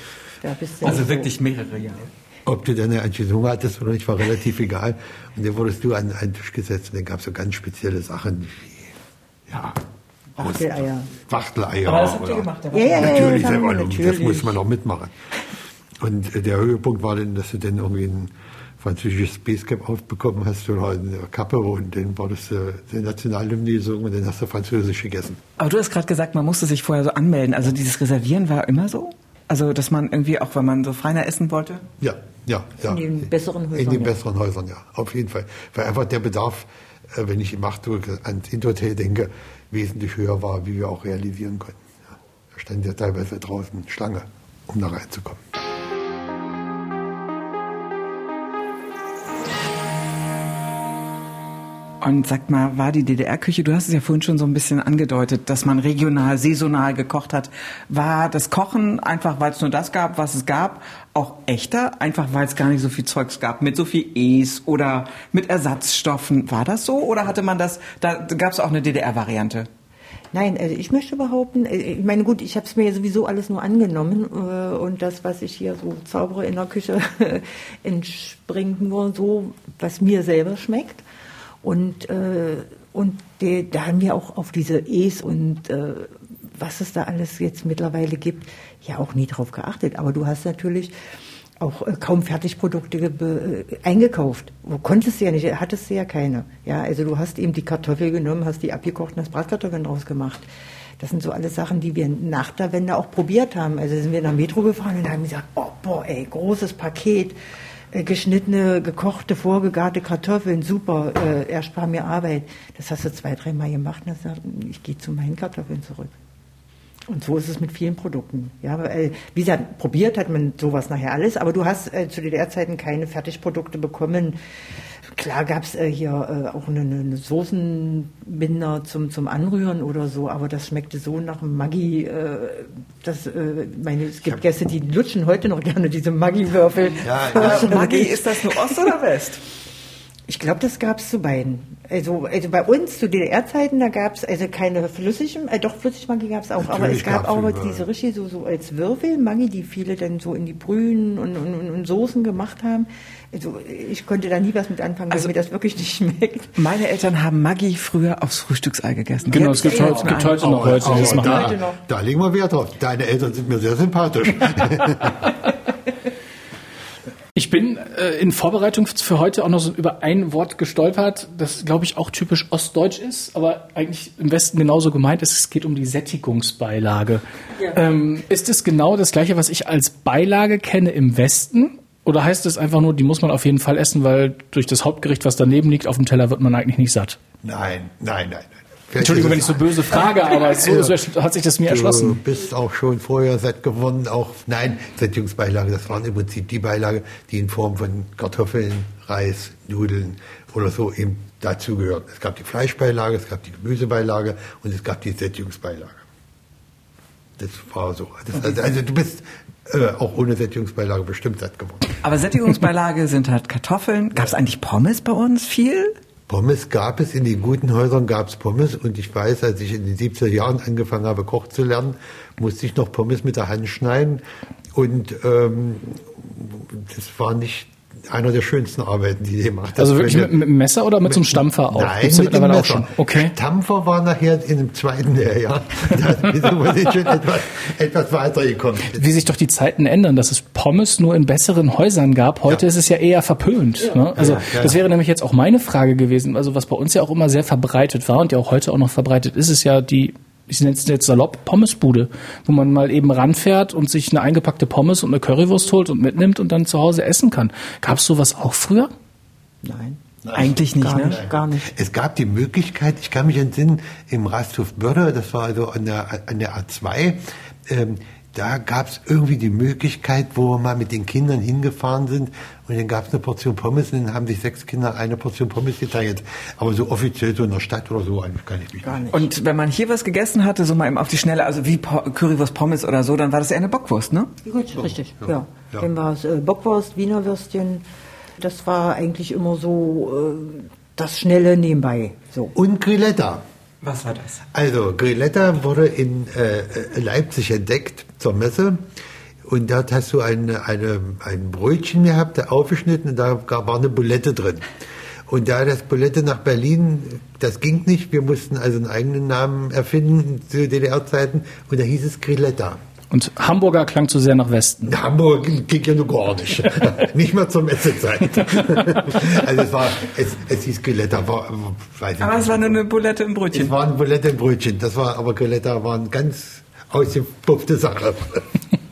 Da bist du Also so- wirklich mehrere Jahre. Ob du deine Anschlussnummer hattest oder nicht, war relativ egal. Und dann wurdest du an einen Tisch gesetzt und dann gab es so ganz spezielle Sachen wie, ja, Wachteleier. Wachteleier. Aber das habt ihr gemacht, ja? Ja, ja, ja, Natürlich, das haben selber, das natürlich. muss man auch mitmachen. Und äh, der Höhepunkt war dann, dass du dann irgendwie ein französisches Basecap aufbekommen hast oder eine Kappe und dann war das äh, die Nationalhymne gesungen und dann hast du französisch gegessen. Aber du hast gerade gesagt, man musste sich vorher so anmelden. Also dieses Reservieren war immer so? Also, dass man irgendwie auch, wenn man so feiner essen wollte? Ja, ja, ja. In den besseren Häusern, In den ja. besseren Häusern, ja, auf jeden Fall. Weil einfach der Bedarf, äh, wenn ich im Magdeburg ans Interhotel denke, wesentlich höher war, wie wir auch realisieren konnten. Da stand ja teilweise draußen Schlange, um da reinzukommen. Und sag mal, war die DDR-Küche, du hast es ja vorhin schon so ein bisschen angedeutet, dass man regional, saisonal gekocht hat. War das Kochen einfach, weil es nur das gab, was es gab, auch echter? Einfach, weil es gar nicht so viel Zeugs gab, mit so viel E's oder mit Ersatzstoffen. War das so? Oder hatte man das, da gab es auch eine DDR-Variante? Nein, also ich möchte behaupten, äh, ich meine gut, ich habe es mir sowieso alles nur angenommen äh, und das, was ich hier so zaubere in der Küche, entspringt nur so, was mir selber schmeckt. Und, äh, und die, da haben wir auch auf diese E's und äh, was es da alles jetzt mittlerweile gibt, ja auch nie drauf geachtet. Aber du hast natürlich auch äh, kaum Fertigprodukte äh, eingekauft. Wo konntest du ja nicht, hattest du ja keine. Ja, also du hast eben die Kartoffel genommen, hast die abgekocht und hast Bratkartoffeln draus gemacht. Das sind so alles Sachen, die wir nach der Wende auch probiert haben. Also sind wir nach Metro gefahren und haben gesagt, oh boah, ey, großes Paket, geschnittene, gekochte, vorgegarte Kartoffeln, super, äh, erspar mir Arbeit. Das hast du zwei, dreimal gemacht und hast gesagt, ich gehe zu meinen Kartoffeln zurück. Und so ist es mit vielen Produkten. Ja, weil, wie gesagt, probiert hat man sowas nachher alles, aber du hast äh, zu DDR-Zeiten keine Fertigprodukte bekommen. Klar gab es äh, hier äh, auch eine, eine Soßenbinder zum, zum Anrühren oder so, aber das schmeckte so nach Maggi. Äh, das, äh, meine, es gibt Gäste, die lutschen heute noch gerne diese Maggi-Würfel. Ja, Äh, Maggi, ist das nur Ost oder West? Ich glaube, das gab es zu beiden. Also, also bei uns zu DDR-Zeiten, da gab es also keine flüssigen, äh, doch Flüssigmaggi gab es auch, aber Natürlich es gab auch überall. diese richtig so, so als Würfel-Maggi, die viele dann so in die Brühen und, und, und, und Soßen gemacht haben. Also ich konnte da nie was mit anfangen, weil Also- mir das wirklich nicht schmeckt. Meine Eltern haben Maggi früher aufs Frühstücksei gegessen. Genau, es gibt, heute, gibt heute noch das Aber machen. da, Heute noch. da legen wir Wert drauf. Deine Eltern sind mir sehr sympathisch. Ich bin äh, in Vorbereitung für heute auch noch so über ein Wort gestolpert, das glaube ich auch typisch ostdeutsch ist, aber eigentlich im Westen genauso gemeint ist. Es geht um die Sättigungsbeilage. Ähm, ist es genau das gleiche, was ich als Beilage kenne im Westen? Oder heißt es einfach nur, die muss man auf jeden Fall essen, weil durch das Hauptgericht, was daneben liegt, auf dem Teller wird man eigentlich nicht satt? nein, nein, nein, nein. Entschuldigung, wenn ich so böse frage, aber so, so hat sich das mir Du erschlossen. bist auch schon vorher satt geworden. Auch nein, Sättigungsbeilage, das waren im Prinzip die Beilage, die in Form von Kartoffeln, Reis, Nudeln oder so eben dazugehören. Es gab die Fleischbeilage, es gab die Gemüsebeilage und es gab die Sättigungsbeilage. Das war so. Das, also, also du bist äh, auch ohne Sättigungsbeilage bestimmt satt geworden. Aber Sättigungsbeilage sind halt Kartoffeln. Gab es eigentlich Pommes bei uns viel? Pommes gab es, in den guten Häusern gab es Pommes. Und ich weiß, als ich in den 70er Jahren angefangen habe, Koch zu lernen, musste ich noch Pommes mit der Hand schneiden. Und ähm, das war nicht einer der schönsten Arbeiten, die die gemacht hat. Also wirklich mit, mit dem Messer oder mit so einem Stampfer auch? Nein, Gibt's ja mit dem mittlerweile Messer. Auch schon. Okay. Stampfer war nachher in dem zweiten Lehrjahr. Da sind schon etwas, etwas weitergekommen. Wie sich doch die Zeiten ändern, dass es Pommes nur in besseren Häusern gab. Heute Ja. ist es ja eher verpönt. Ne? Also Ja, ja, das ja. wäre nämlich jetzt auch meine Frage gewesen. Also was bei uns ja auch immer sehr verbreitet war und ja auch heute auch noch verbreitet ist, ist ja die ich nenne es jetzt salopp, Pommesbude, wo man mal eben ranfährt und sich eine eingepackte Pommes und eine Currywurst holt und mitnimmt und dann zu Hause essen kann. Gab es sowas auch früher? Nein. Eigentlich nicht, Gar ne? nicht, gar nicht. Es gab die Möglichkeit, ich kann mich entsinnen, im Rasthof Börde, das war also an der, an der A2, ähm, da gab es irgendwie die Möglichkeit, wo wir mal mit den Kindern hingefahren sind und dann gab es eine Portion Pommes und dann haben sich sechs Kinder eine Portion Pommes geteilt. Aber so offiziell so in der Stadt oder so eigentlich kann ich mich Gar nicht. Und wenn man hier was gegessen hatte, so mal eben auf die Schnelle, also wie Po- Currywurst Pommes oder so, dann war das eher eine Bockwurst, ne? Gut, richtig. Ja. Ja. Dann war es äh, Bockwurst, Wiener Würstchen. Das war eigentlich immer so äh, das Schnelle nebenbei. So. Und Grilletta. Was war das? Also Grilletta wurde in äh, Leipzig entdeckt zur Messe und dort hast du eine, eine, ein Brötchen gehabt, aufgeschnitten und da war eine Bulette drin. Und da das Bulette nach Berlin, das ging nicht, wir mussten also einen eigenen Namen erfinden zu DDR-Zeiten und da hieß es Grilletta. Und Hamburger klang zu sehr nach Westen. Hamburg ging, ja nur gar nicht. nicht mal zur Messezeit. also es war, es, es hieß Grilletta, war, weiß Aber nicht. es war nur eine Bulette im Brötchen. Es war ein Bulette im Brötchen. Das war, aber Grilletta war eine ganz ausgepuffte Sache.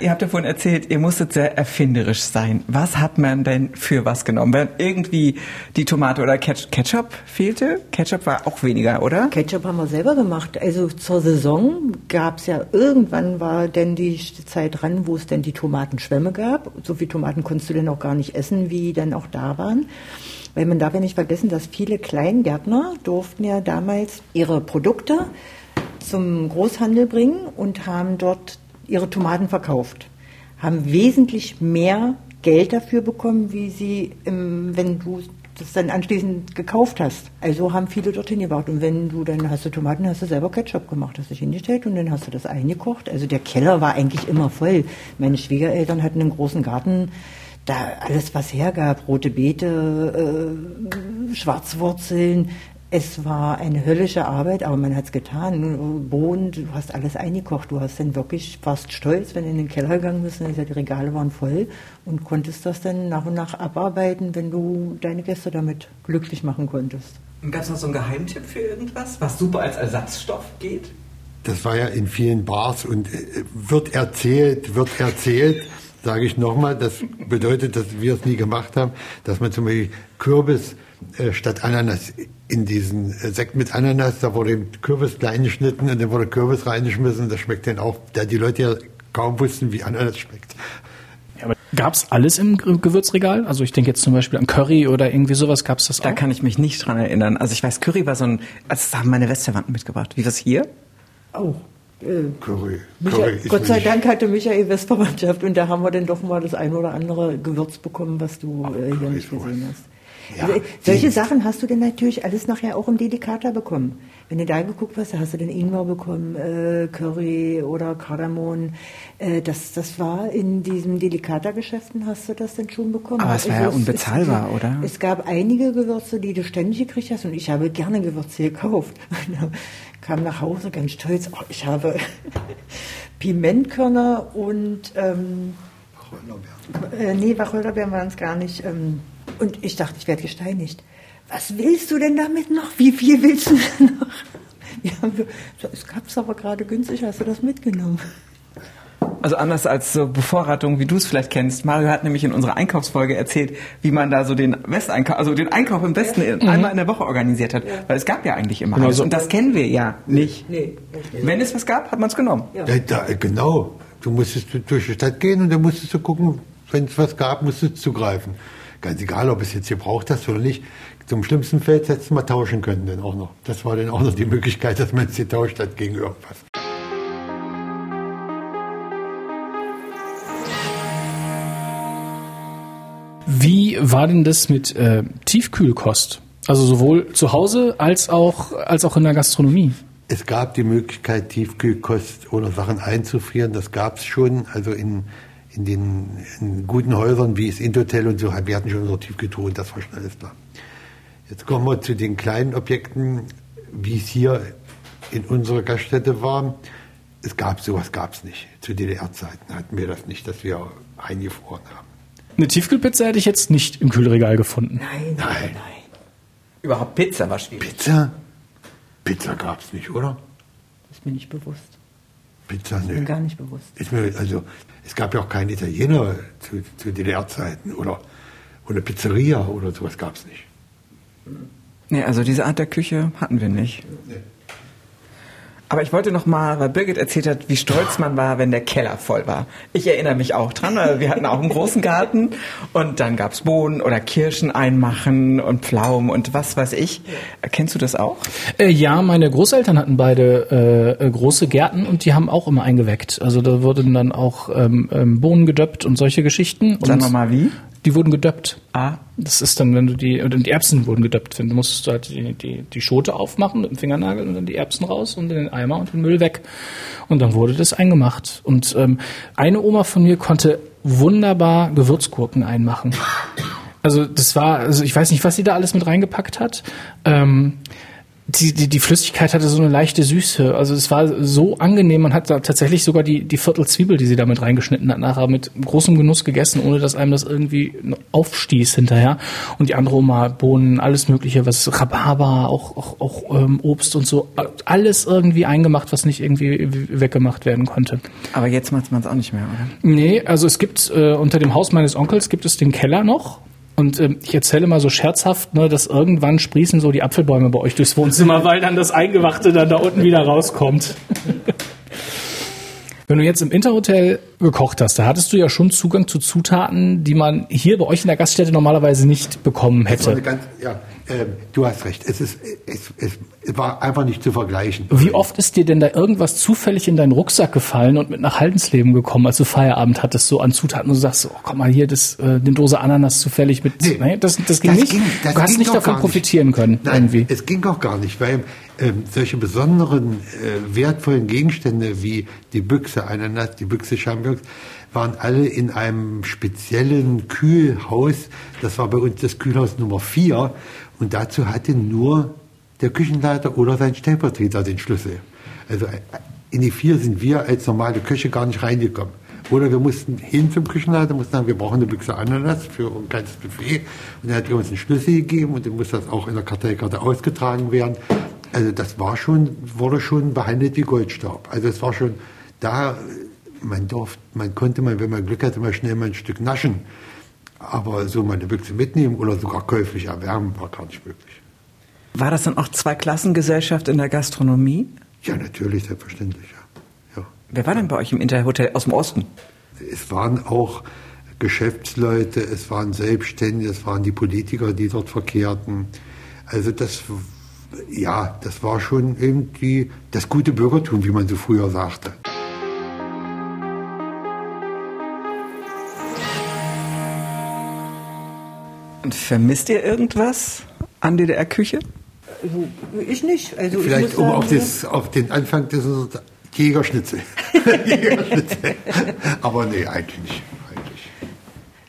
Ihr habt ja vorhin erzählt, ihr musstet sehr erfinderisch sein. Was hat man denn für was genommen? Wenn irgendwie die Tomate oder Ketch- Ketchup fehlte? Ketchup war auch weniger, oder? Ketchup haben wir selber gemacht. Also zur Saison gab es ja, irgendwann war denn die Zeit dran, wo es denn die Tomatenschwämme gab. So viel Tomaten konntest du denn auch gar nicht essen, wie dann auch da waren. Weil man darf ja nicht vergessen, dass viele Kleingärtner durften ja damals ihre Produkte zum Großhandel bringen und haben dort ihre Tomaten verkauft. Haben wesentlich mehr Geld dafür bekommen, wie sie, im, wenn du das dann anschließend gekauft hast. Also haben viele dorthin gebracht. Und wenn du dann hast du Tomaten, hast du selber Ketchup gemacht, hast dich hingestellt und dann hast du das eingekocht. Also der Keller war eigentlich immer voll. Meine Schwiegereltern hatten einen großen Garten, da alles was hergab, rote Beete, äh, Schwarzwurzeln. Es war eine höllische Arbeit, aber man hat es getan. Bohnen, du hast alles eingekocht. Du hast dann wirklich fast stolz, wenn du in den Keller gegangen bist, und die Regale waren voll und konntest das dann nach und nach abarbeiten, wenn du deine Gäste damit glücklich machen konntest. Gab es noch so einen Geheimtipp für irgendwas, was super als Ersatzstoff geht? Das war ja in vielen Bars und äh, wird erzählt, wird erzählt, sage ich nochmal, das bedeutet, dass wir es nie gemacht haben, dass man zum Beispiel Kürbis äh, statt Ananas in diesen äh, Sekt mit Ananas, da wurde Kürbis klein geschnitten und dann wurde Kürbis reingeschmissen, das schmeckt dann auch, da die Leute ja kaum wussten, wie Ananas schmeckt. Aber gab's alles im Ge- Gewürzregal? Also ich denke jetzt zum Beispiel an Curry oder irgendwie sowas. Gab's das Da auch? kann ich mich nicht dran erinnern. Also ich weiß, Curry war so ein, also das haben meine Westverwandten mitgebracht. Wie was hier? Oh. Äh, Curry, Michael, Curry ist Gott sei nicht- Dank hatte Michael Westverwandtschaft und da haben wir dann doch mal das ein oder andere Gewürz bekommen, was du äh, hier nicht gesehen hast. Ja, also, solche die- Sachen hast du denn natürlich alles nachher auch im Delikata bekommen. Wenn du da geguckt hast, da hast du den Ingwer bekommen, äh, Curry oder Kardamom. Äh, das, das war in diesen Delikata-Geschäften hast du das denn schon bekommen. Aber es war ja es- unbezahlbar, es, oder? Es gab einige Gewürze, die du ständig gekriegt hast und ich habe gerne Gewürze gekauft. Kam nach Hause ganz stolz, oh, ich habe Pimentkörner und ähm, äh, nee, Wacholderbeeren waren es gar nicht. Ähm, und ich dachte, ich werde gesteinigt. Was willst du denn damit noch? Wie viel willst du denn noch? Ja, wir- so, es gab es aber gerade günstig, hast du das mitgenommen? Also anders als so Bevorratung, wie du es vielleicht kennst. Mario hat nämlich in unserer Einkaufsfolge erzählt, wie man da so den Westeinkauf, also den Einkauf im Westen in- einmal in der Woche organisiert hat. Weil es gab ja eigentlich immer Genau alles. so. Und das kennen wir ja nicht. Nee, richtig. Wenn es was gab, hat man es genommen. Ja. Da, da, genau. Du musstest durch die Stadt gehen und dann musstest du gucken, wenn es was gab, musstest du zugreifen. Ganz egal, ob es jetzt gebraucht hast oder nicht. Zum schlimmsten Feld hättest du mal tauschen können dann auch noch. Das war dann auch noch die Möglichkeit, dass man es getauscht hat gegen irgendwas. Wie war denn das mit äh, Tiefkühlkost? Also sowohl zu Hause als auch, als auch in der Gastronomie. Es gab die Möglichkeit, Tiefkühlkost oder Sachen einzufrieren. Das gab es schon. Also in, in den in guten Häusern wie das Indotel und so, wir hatten schon unser Tiefkühltruhe, das war schon alles da. Jetzt kommen wir zu den kleinen Objekten, wie es hier in unserer Gaststätte war. Es gab sowas, gab es nicht. Zu DDR-Zeiten hatten wir das nicht, dass wir eingefroren haben. Eine Tiefkühlpizza hätte ich jetzt nicht im Kühlregal gefunden. Nein, Nein. nein. Überhaupt Pizza war schwierig. Pizza? Pizza gab es nicht, oder? Ist mir nicht bewusst. Pizza, Ist mir gar nicht bewusst. Ist mir, also, es gab ja auch keinen Italiener zu, zu DDR-Zeiten oder, oder Pizzeria oder sowas gab es nicht. Nee, also diese Art der Küche hatten wir nicht. Aber ich wollte noch mal, weil Birgit erzählt hat, wie stolz man war, wenn der Keller voll war. Ich erinnere mich auch dran, weil wir hatten auch einen großen Garten und dann gab's Bohnen oder Kirschen einmachen und Pflaumen und was weiß ich. Kennst du das auch? Äh, ja, meine Großeltern hatten beide äh, große Gärten und die haben auch immer eingeweckt. Also da wurden dann auch ähm, ähm, Bohnen gedöppt und solche Geschichten. Und wir mal wie? Die wurden gedöppt. Ah. Das ist dann, wenn du die, oder die Erbsen wurden gedöppt. Du musstest halt die, die, die Schote aufmachen mit dem Fingernagel und dann die Erbsen raus und in den Eimer und den Müll weg. Und dann wurde das eingemacht. Und ähm, eine Oma von mir konnte wunderbar Gewürzgurken einmachen. Also das war, also ich weiß nicht, was sie da alles mit reingepackt hat. Ähm, die, die, die Flüssigkeit hatte so eine leichte Süße. Also es war so angenehm. Man hat da tatsächlich sogar die, die Viertel Zwiebel, die sie damit reingeschnitten hat, nachher mit großem Genuss gegessen, ohne dass einem das irgendwie aufstieß hinterher. Und die andere Oma, Bohnen, alles mögliche, was Rhabarber, auch, auch, auch ähm, Obst und so, alles irgendwie eingemacht, was nicht irgendwie weggemacht werden konnte. Aber jetzt macht man es auch nicht mehr, oder? Nee, also es gibt äh, unter dem Haus meines Onkels gibt es den Keller noch. Und ähm, ich erzähle mal so scherzhaft, ne, dass irgendwann sprießen so die Apfelbäume bei euch durchs Wohnzimmer, weil dann das Eingewachte dann da unten wieder rauskommt. Wenn du jetzt im Interhotel gekocht hast, da hattest du ja schon Zugang zu Zutaten, die man hier bei euch in der Gaststätte normalerweise nicht bekommen hätte. ganz, ja, ähm, du hast recht. Es, ist, es, es, war einfach nicht zu vergleichen. Wie oft ist dir denn da irgendwas zufällig in deinen Rucksack gefallen und mit nach Haldensleben gekommen, als du Feierabend hattest, so an Zutaten und du sagst, oh, komm mal hier, das, äh, eine Dose Ananas zufällig mit. Nee, Nee, das, das ging das nicht. ging- das du hast nicht davon gar nicht. profitieren können, Nein, irgendwie. es ging auch gar nicht, weil ähm, solche besonderen, äh, wertvollen Gegenstände wie die Büchse Ananas, die Büchse Champignons, waren alle in einem speziellen Kühlhaus. Das war bei uns das Kühlhaus Nummer 4. Und dazu hatte nur der Küchenleiter oder sein Stellvertreter den Schlüssel. Also äh, in die 4 sind wir als normale Köche gar nicht reingekommen. Oder wir mussten hin zum Küchenleiter, mussten sagen, wir brauchen eine Büchse Ananas für ein kleines Buffet. Und er hat uns einen Schlüssel gegeben und dann muss das auch in der Karteikarte ausgetragen werden. Also das war schon, wurde schon behandelt wie Goldstaub. Also es war schon da, man durfte, man konnte mal, wenn man Glück hatte, mal schnell mal ein Stück naschen. Aber so mal eine Büchse mitnehmen oder sogar käuflich erwärmen war gar nicht möglich. War das dann auch Zweiklassengesellschaft in der Gastronomie? Ja, natürlich, selbstverständlich, ja. ja. Wer war denn bei euch im Interhotel aus dem Osten? Es waren auch Geschäftsleute, es waren Selbstständige, es waren die Politiker, die dort verkehrten. Also das, ja, das war schon irgendwie das gute Bürgertum, wie man so früher sagte. Und vermisst ihr irgendwas an DDR-Küche? Also, ich nicht. Also ich Vielleicht muss um sagen, auf, das, auf den Anfang des Jägerschnitzel. Jägerschnitzel. Aber nee, eigentlich nicht.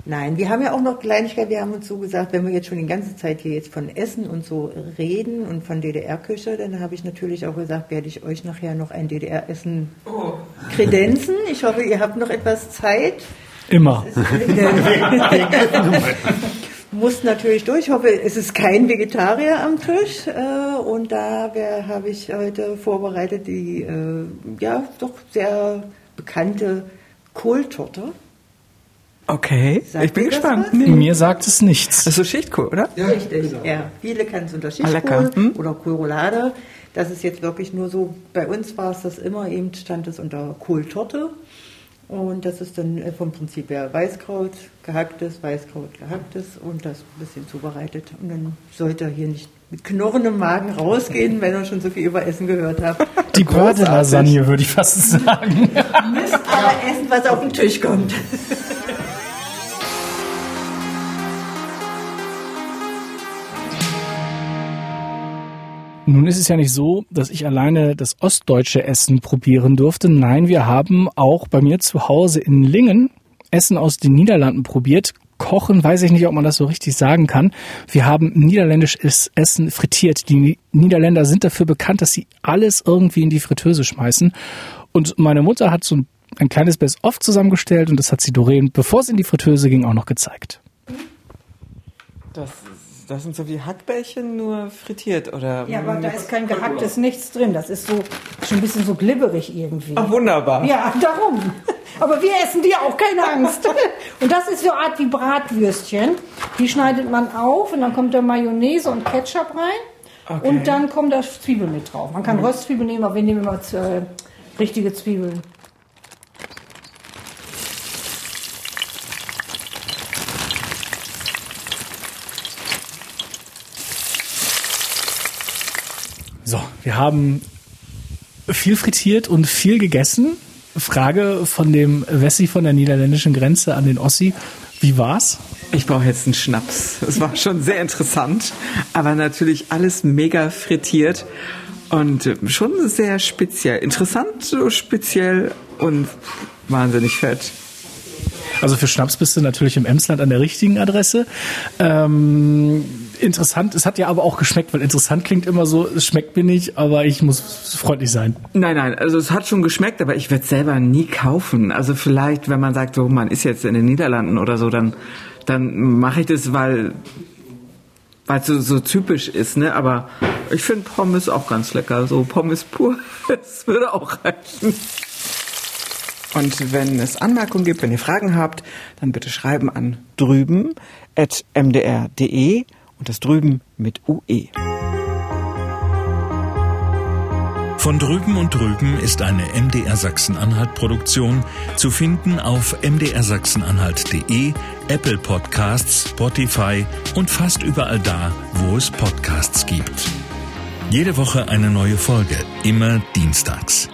Nein, wir haben ja auch noch Kleinigkeit, wir haben uns so gesagt, wenn wir jetzt schon die ganze Zeit hier jetzt von Essen und so reden und von DDR-Küche, dann habe ich natürlich auch gesagt, werde ich euch nachher noch ein DDR-Essen kredenzen. Ich hoffe, ihr habt noch etwas Zeit. Immer. Muss natürlich durch. Ich hoffe, es ist kein Vegetarier am Tisch. Äh, und da habe ich heute vorbereitet die äh, ja doch sehr bekannte Kohltorte. Okay, Sagt ich bin gespannt. Nee. Mir sagt es nichts. Das ist so Schichtkohl, oder? Richtig, ja. Viele kennen es unter Ah. Schichtkohl Hm? oder Kohlroulade. Das ist jetzt wirklich nur so, bei uns war es das immer eben, stand es unter Kohltorte. Und das ist dann äh, vom Prinzip her Weißkraut, gehacktes, Weißkraut, gehacktes und das ein bisschen zubereitet. Und dann sollte er hier nicht mit knurrendem Magen rausgehen, wenn er schon so viel über Essen gehört hat. Die Börde-Lasagne, würde ich fast sagen. Müsst aber essen, was auf den Tisch kommt. Nun ist es ja nicht so, dass ich alleine das ostdeutsche Essen probieren durfte. Nein, wir haben auch bei mir zu Hause in Lingen Essen aus den Niederlanden probiert. Kochen, weiß ich nicht, ob man das so richtig sagen kann. Wir haben niederländisches Essen frittiert. Die Niederländer sind dafür bekannt, dass sie alles irgendwie in die Fritteuse schmeißen. Und meine Mutter hat so ein, ein kleines Best-of zusammengestellt und das hat sie Doreen, bevor es in die Fritteuse ging, auch noch gezeigt. Das, das sind so wie Hackbällchen, nur frittiert, oder? Ja, aber da ist kein gehacktes nichts drin. Das ist so schon ein bisschen so glibberig irgendwie. Ach, wunderbar. Ja, darum. Aber wir essen die auch, keine Angst. Und das ist so eine Art wie Bratwürstchen. Die schneidet man auf und dann kommt da Mayonnaise und Ketchup rein. Okay. Und dann kommt da Zwiebel mit drauf. Man kann Röstzwiebeln nehmen, aber wir nehmen immer äh, richtige Zwiebeln. So, wir haben viel frittiert und viel gegessen. Frage von dem Wessi von der niederländischen Grenze an den Ossi. Wie war's? Ich brauche jetzt einen Schnaps. Es war schon sehr interessant, aber natürlich alles mega frittiert und schon sehr speziell. Interessant, so speziell und wahnsinnig fett. Also für Schnaps bist du natürlich im Emsland an der richtigen Adresse. Ähm, interessant, es hat ja aber auch geschmeckt, weil interessant klingt immer so, es schmeckt mir nicht, aber ich muss freundlich sein. Nein, nein, also es hat schon geschmeckt, aber ich werde selber nie kaufen. Also vielleicht, wenn man sagt, so man ist jetzt in den Niederlanden oder so, dann dann mache ich das, weil weil es so, so typisch ist, ne? Aber ich finde Pommes auch ganz lecker. So Pommes pur, das würde auch reichen. Und wenn es Anmerkungen gibt, wenn ihr Fragen habt, dann bitte schreiben an drüben at mdr.de und das drüben mit. UE. Von drüben und drüben ist eine MDR Sachsen-Anhalt Produktion zu finden auf mdrsachsenanhalt.de, Apple Podcasts, Spotify und fast überall da, wo es Podcasts gibt. Jede Woche eine neue Folge, immer dienstags.